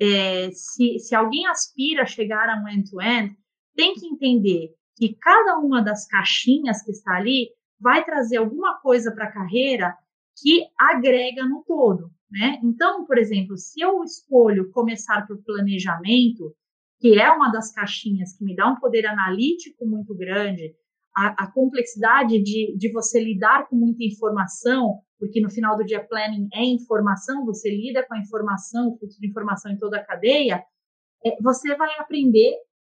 é, se, se alguém aspira a chegar a um end-to-end, -end, tem que entender que cada uma das caixinhas que está ali vai trazer alguma coisa para a carreira que agrega no todo, né? Então, por exemplo, se eu escolho começar por planejamento, que é uma das caixinhas que me dá um poder analítico muito grande, a, a complexidade de, de você lidar com muita informação, porque no final do dia planning é informação, você lida com a informação, o fluxo de informação em toda a cadeia, é, você vai aprender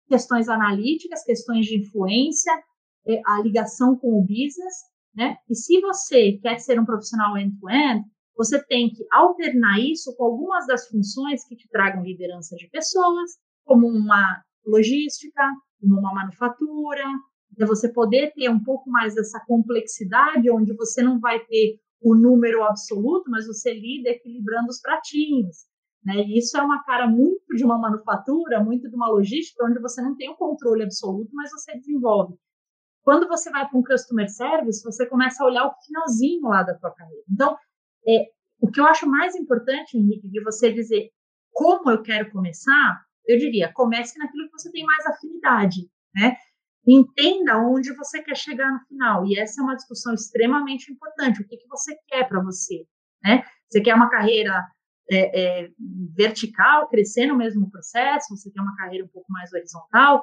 questões analíticas, questões de influência, é, a ligação com o business, né? E se você quer ser um profissional end-to-end, -end, você tem que alternar isso com algumas das funções que te tragam liderança de pessoas, como uma logística, como uma manufatura, de você poder ter um pouco mais dessa complexidade, onde você não vai ter o número absoluto, mas você lida equilibrando os pratinhos. Né? E isso é uma cara muito de uma manufatura, muito de uma logística, onde você não tem o controle absoluto, mas você desenvolve. Quando você vai para um customer service, você começa a olhar o finalzinho lá da tua carreira. Então, é, o que eu acho mais importante, Henrique, de você dizer como eu quero começar, eu diria, comece naquilo que você tem mais afinidade, né? Entenda onde você quer chegar no final. E essa é uma discussão extremamente importante. O que, que você quer para você? Né? Você quer uma carreira é, é, vertical, crescer no mesmo processo? Você quer uma carreira um pouco mais horizontal?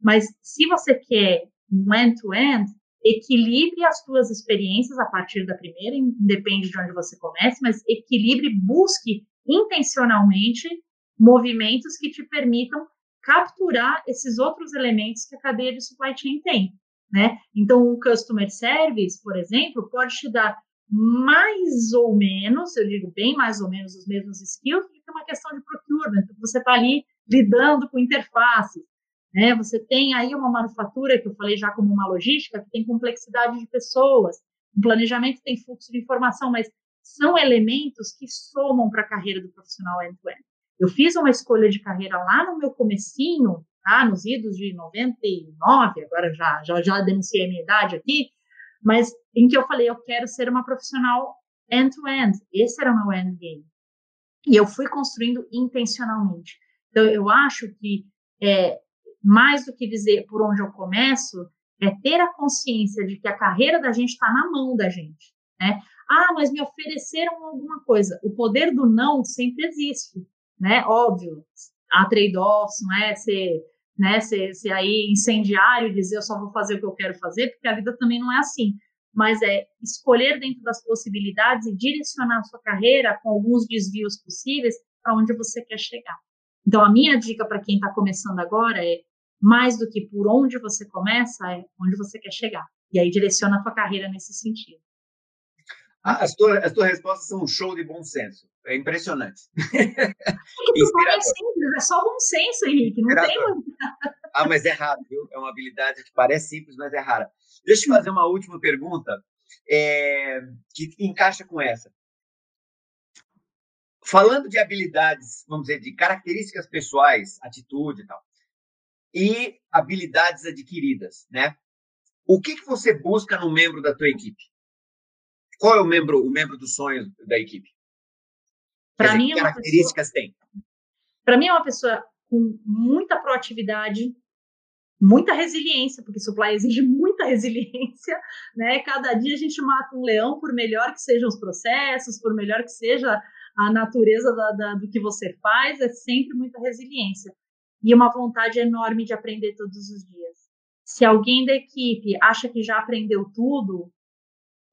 Mas se você quer um end-to-end, -end, equilibre as suas experiências a partir da primeira, independe de onde você comece, mas equilibre, busque intencionalmente movimentos que te permitam capturar esses outros elementos que a cadeia de supply chain tem, né? Então, o customer service, por exemplo, pode te dar mais ou menos, eu digo bem mais ou menos os mesmos skills, que uma questão de procurement, você está ali lidando com interfaces, né? Você tem aí uma manufatura, que eu falei já como uma logística, que tem complexidade de pessoas, o planejamento tem fluxo de informação, mas são elementos que somam para a carreira do profissional end-to-end. -end. Eu fiz uma escolha de carreira lá no meu comecinho, tá? nos idos de 99, agora já, já, já denunciei a minha idade aqui, mas em que eu falei, eu quero ser uma profissional end-to-end. -end. Esse era o meu endgame. E eu fui construindo intencionalmente. Então, eu acho que, é, mais do que dizer por onde eu começo, é ter a consciência de que a carreira da gente está na mão da gente. Né? Ah, mas me ofereceram alguma coisa. O poder do não sempre existe né? Óbvio, há trade-offs, não é ser, né, ser, ser aí incendiário dizer eu só vou fazer o que eu quero fazer, porque a vida também não é assim. Mas é escolher dentro das possibilidades e direcionar a sua carreira com alguns desvios possíveis para onde você quer chegar. Então, a minha dica para quem está começando agora é mais do que por onde você começa, é onde você quer chegar. E aí direciona a tua carreira nesse sentido. As tuas, as tuas respostas são um show de bom senso. É impressionante. é simples, é só bom senso, Henrique. Não tem Ah, mas é raro, viu? É uma habilidade que parece simples, mas é rara. Deixa eu fazer uma última pergunta é, que encaixa com essa. Falando de habilidades, vamos dizer, de características pessoais, atitude e tal, e habilidades adquiridas, né? O que, que você busca no membro da tua equipe? Qual é o membro, o membro dos sonhos da equipe? Para mim, é uma características pessoa, tem? Para mim é uma pessoa com muita proatividade, muita resiliência, porque supply exige muita resiliência, né? Cada dia a gente mata um leão, por melhor que sejam os processos, por melhor que seja a natureza da, da, do que você faz, é sempre muita resiliência e uma vontade enorme de aprender todos os dias. Se alguém da equipe acha que já aprendeu tudo,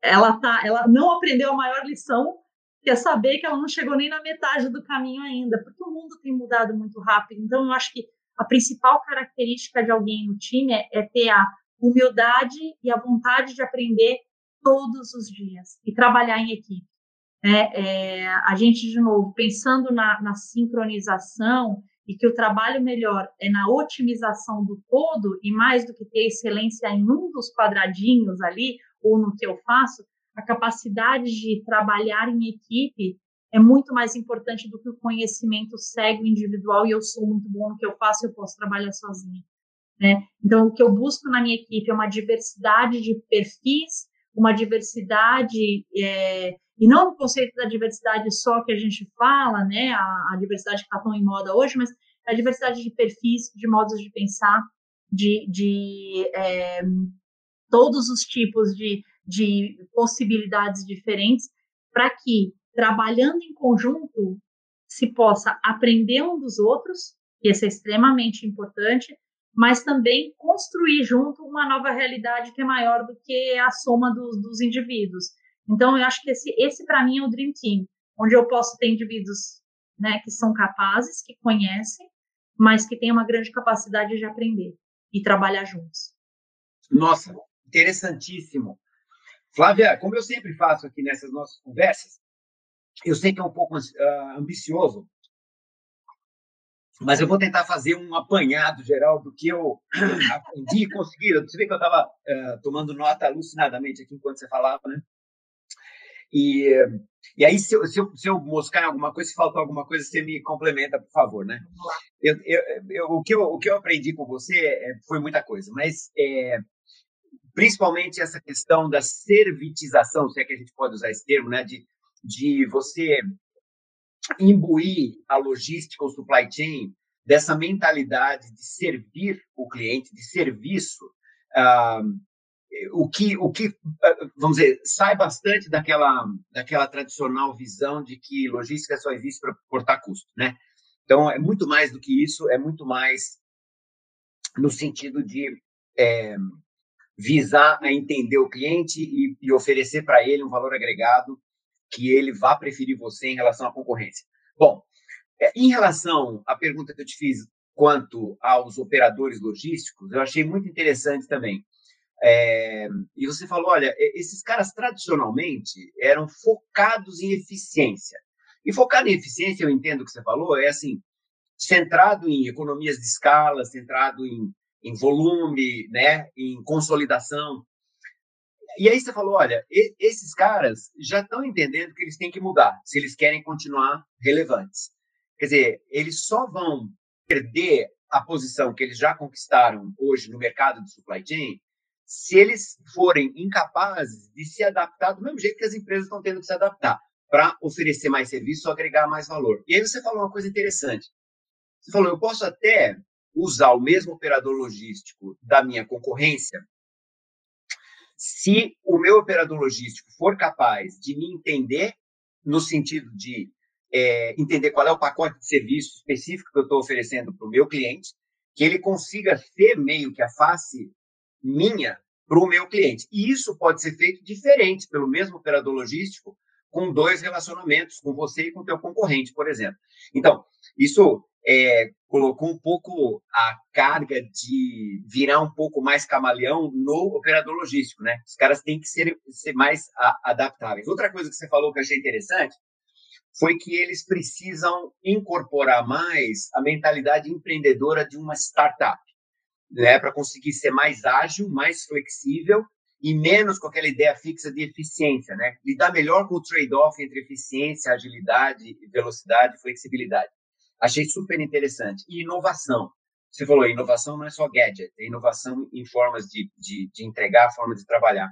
ela tá, ela não aprendeu a maior lição, que é saber que ela não chegou nem na metade do caminho ainda, porque o mundo tem mudado muito rápido. Então, eu acho que a principal característica de alguém no time é, é ter a humildade e a vontade de aprender todos os dias e trabalhar em equipe. É, é, a gente, de novo, pensando na, na, sincronização e que o trabalho melhor é na otimização do todo e mais do que ter excelência em um dos quadradinhos ali ou no que eu faço, a capacidade de trabalhar em equipe é muito mais importante do que o conhecimento cego individual e eu sou muito bom no que eu faço, eu posso trabalhar sozinha. Né? Então, o que eu busco na minha equipe é uma diversidade de perfis, uma diversidade, é, e não o conceito da diversidade só que a gente fala, né, a, a diversidade que está tão em moda hoje, mas a diversidade de perfis, de modos de pensar, de, de é, todos os tipos de, de possibilidades diferentes, para que, trabalhando em conjunto, se possa aprender um dos outros, que isso é extremamente importante, mas também construir junto uma nova realidade que é maior do que a soma dos, dos indivíduos. Então, eu acho que esse, esse para mim, é o Dream Team, onde eu posso ter indivíduos né, que são capazes, que conhecem, mas que têm uma grande capacidade de aprender e trabalhar juntos. Nossa, interessantíssimo. Flávia, como eu sempre faço aqui nessas nossas conversas, eu sei que é um pouco uh, ambicioso, mas eu vou tentar fazer um apanhado geral do que eu aprendi e consegui. Você vê que eu estava uh, eh, tomando nota alucinadamente aqui enquanto você falava, né? E, e aí, se eu, se, eu, se eu moscar alguma coisa, se faltar alguma coisa, você me complementa, por favor, né? Eu, eu, eu, o, que eu, o que eu aprendi com você é, foi muita coisa, mas é, principalmente essa questão da servitização, se é que a gente pode usar esse termo, né? De, de você imbuir a logística ou supply chain dessa mentalidade de servir o cliente, de serviço, ah, o que, o que, ah, vamos dizer, sai bastante daquela, daquela tradicional visão de que logística só existe para cortar custo, né? Então, é muito mais do que isso, é muito mais no sentido de é, visar a entender o cliente e, e oferecer para ele um valor agregado que ele vá preferir você em relação à concorrência. Bom, é, em relação à pergunta que eu te fiz quanto aos operadores logísticos, eu achei muito interessante também. É, e você falou, olha, esses caras tradicionalmente eram focados em eficiência. E focado em eficiência, eu entendo o que você falou, é assim, centrado em economias de escala, centrado em, em volume, né, em consolidação. E aí você falou, olha, esses caras já estão entendendo que eles têm que mudar se eles querem continuar relevantes. Quer dizer, eles só vão perder a posição que eles já conquistaram hoje no mercado de supply chain se eles forem incapazes de se adaptar do mesmo jeito que as empresas estão tendo que se adaptar para oferecer mais serviço agregar mais valor. E aí você falou uma coisa interessante. Você falou, eu posso até usar o mesmo operador logístico da minha concorrência se o meu operador logístico for capaz de me entender no sentido de é, entender qual é o pacote de serviço específico que eu estou oferecendo para o meu cliente, que ele consiga ser meio que a face minha para o meu cliente. E isso pode ser feito diferente pelo mesmo operador logístico com dois relacionamentos, com você e com o teu concorrente, por exemplo. Então, isso é, colocou um pouco a carga de virar um pouco mais camaleão no operador logístico, né? Os caras têm que ser, ser mais a, adaptáveis. Outra coisa que você falou que eu achei interessante foi que eles precisam incorporar mais a mentalidade empreendedora de uma startup, né? Para conseguir ser mais ágil, mais flexível e menos com aquela ideia fixa de eficiência, né? Lidar melhor com o trade-off entre eficiência, agilidade, velocidade flexibilidade. Achei super interessante. E inovação. Você falou, inovação não é só gadget, é inovação em formas de, de, de entregar, forma de trabalhar.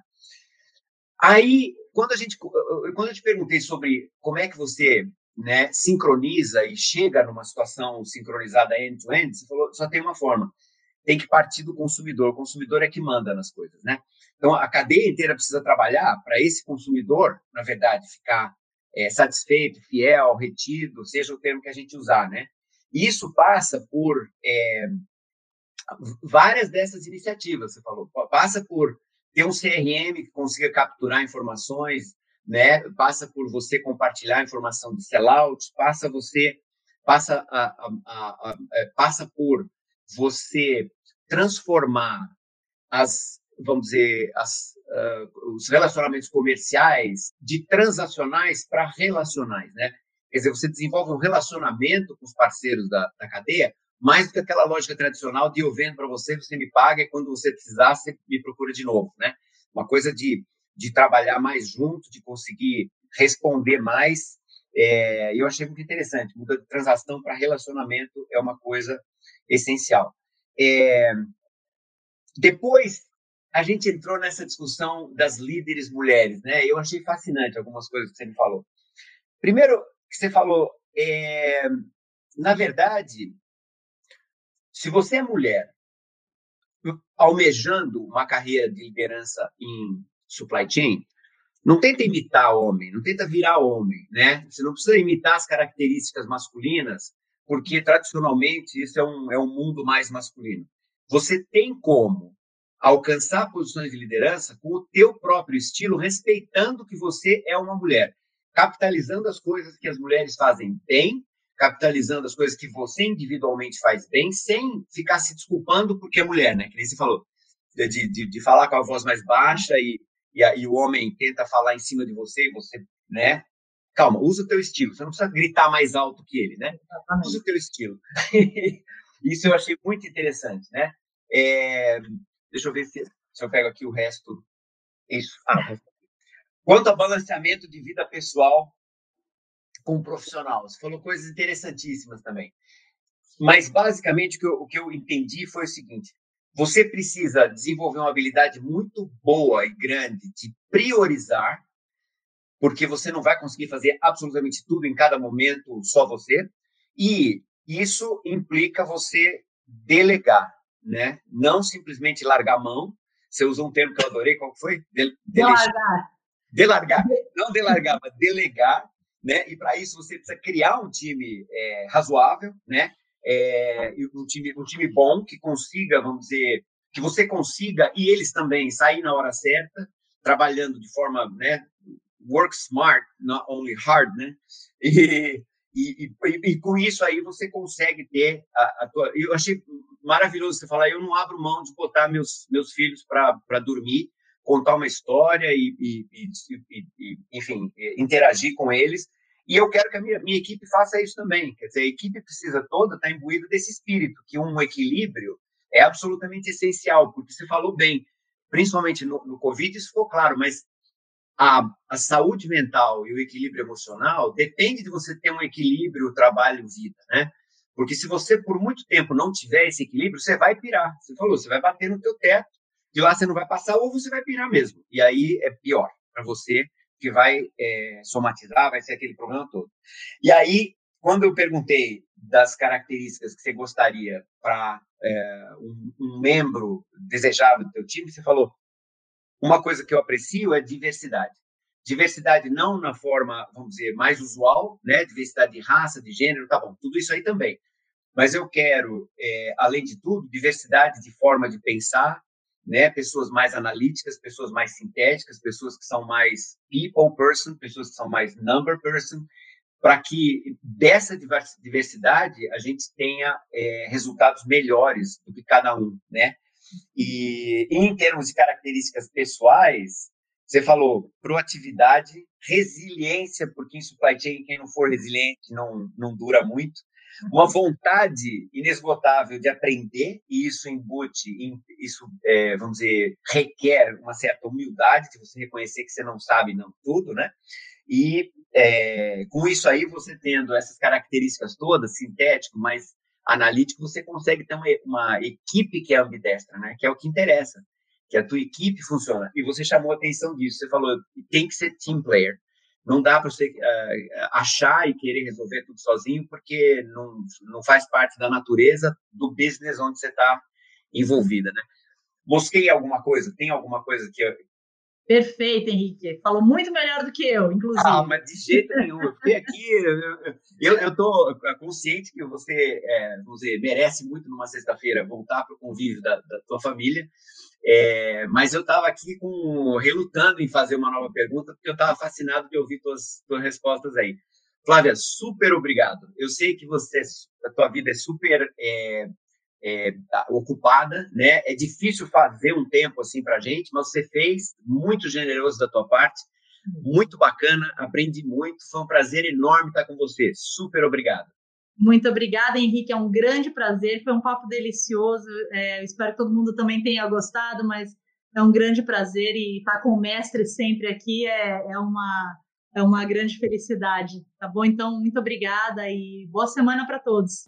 Aí, quando a gente, quando eu te perguntei sobre como é que você né, sincroniza e chega numa situação sincronizada end-to-end, -end, você falou só tem uma forma. Tem que partir do consumidor. O consumidor é que manda nas coisas, né? Então, a cadeia inteira precisa trabalhar para esse consumidor, na verdade, ficar é, satisfeito, fiel, retido, seja o termo que a gente usar, né? Isso passa por é, várias dessas iniciativas, você falou, passa por ter um CRM que consiga capturar informações, né? Passa por você compartilhar informação de sellout, passa você passa a, a, a, a, é, passa por você transformar as, vamos dizer, as, uh, os relacionamentos comerciais de transacionais para relacionais, né? Quer dizer, você desenvolve um relacionamento com os parceiros da, da cadeia mais do que aquela lógica tradicional de eu vendo para você, você me paga e quando você precisar, você me procura de novo, né? Uma coisa de, de trabalhar mais junto, de conseguir responder mais. É, eu achei muito interessante. Muda de transação para relacionamento é uma coisa essencial. É, depois, a gente entrou nessa discussão das líderes mulheres, né? Eu achei fascinante algumas coisas que você me falou. Primeiro, que você falou, é, na verdade, se você é mulher almejando uma carreira de liderança em supply chain, não tenta imitar homem, não tenta virar homem, né? Você não precisa imitar as características masculinas, porque tradicionalmente isso é um, é um mundo mais masculino. Você tem como alcançar posições de liderança com o teu próprio estilo, respeitando que você é uma mulher, capitalizando as coisas que as mulheres fazem bem, capitalizando as coisas que você individualmente faz bem, sem ficar se desculpando porque é mulher, né? Que nem você falou, de, de, de falar com a voz mais baixa e e aí o homem tenta falar em cima de você e você, né? Calma, usa o teu estilo. Você não precisa gritar mais alto que ele, né? Usa o teu estilo. Isso eu achei muito interessante, né? É, deixa eu ver se, se eu pego aqui o resto. Isso. Ah, Quanto ao balanceamento de vida pessoal com o profissional, você falou coisas interessantíssimas também. Mas, basicamente, o que eu, o que eu entendi foi o seguinte: você precisa desenvolver uma habilidade muito boa e grande de priorizar, porque você não vai conseguir fazer absolutamente tudo em cada momento só você. E isso implica você delegar, né? Não simplesmente largar a mão. Você usou um termo que eu adorei, qual foi? De, delargar. Delargar. Não delargar, mas delegar, né? E para isso você precisa criar um time é, razoável, né? é, um, time, um time bom que consiga, vamos dizer, que você consiga e eles também sair na hora certa, trabalhando de forma, né, work smart, not only hard, né? E, e, e, e com isso aí você consegue ter a, a tua. Eu achei maravilhoso você falar. Eu não abro mão de botar meus meus filhos para dormir, contar uma história e, e, enfim, interagir com eles e eu quero que a minha, minha equipe faça isso também. Quer dizer, a equipe precisa toda estar imbuída desse espírito, que um equilíbrio é absolutamente essencial, porque você falou bem, principalmente no, no Covid, isso ficou claro, mas a, a, saúde mental e o equilíbrio emocional depende de você ter um equilíbrio trabalho-vida, né? Porque se você por muito tempo não tiver esse equilíbrio, você vai pirar. Você falou, você vai bater no teu teto, de lá você não vai passar ou você vai pirar mesmo. E aí é pior para você que vai é, somatizar, vai ser aquele problema todo. E aí, quando eu perguntei das características que você gostaria para é, um, um, membro desejável do teu time, você falou uma coisa que eu aprecio é diversidade. Diversidade não na forma, vamos dizer, mais usual, né? Diversidade de raça, de gênero, tá bom, tudo isso aí também. Mas eu quero, é, além de tudo, diversidade de forma de pensar, né? Pessoas mais analíticas, pessoas mais sintéticas, pessoas que são mais people person, pessoas que são mais number person, para que dessa diversidade a gente tenha é, resultados melhores do que cada um, né? E em termos de características pessoais, você falou proatividade, resiliência, porque em supply chain quem não for resiliente não, não dura muito uma vontade inesgotável de aprender, e isso embute, isso, é, vamos dizer, requer uma certa humildade de você reconhecer que você não sabe não tudo, né? E é, com isso aí, você tendo essas características todas, sintético, mas analítico, você consegue ter uma, uma equipe que é ambidestra, né? Que é o que interessa, que a tua equipe funciona. E você chamou a atenção disso, você falou, tem que ser team player. Não dá para você uh, achar e querer resolver tudo sozinho, porque não, não faz parte da natureza do business onde você está envolvida, né? Mosquei alguma coisa? Tem alguma coisa que, Perfeito, Henrique. Falou muito melhor do que eu, inclusive. Ah, mas de jeito nenhum. Eu fiquei aqui. Eu estou consciente que você, é, vamos dizer, merece muito numa sexta-feira voltar para o convívio da, da tua família. É, mas eu estava aqui com, relutando em fazer uma nova pergunta, porque eu estava fascinado de ouvir tuas, tuas respostas aí. Flávia, super obrigado. Eu sei que você, a tua vida é super é, é, ocupada, né? É difícil fazer um tempo assim para gente, mas você fez muito generoso da tua parte, muito bacana, aprendi muito, foi um prazer enorme estar com você. Super obrigado. Muito obrigada, Henrique. É um grande prazer. Foi um papo delicioso. É, espero que todo mundo também tenha gostado, mas é um grande prazer e estar com o mestre sempre aqui é, é uma é uma grande felicidade. Tá bom? Então, muito obrigada e boa semana para todos.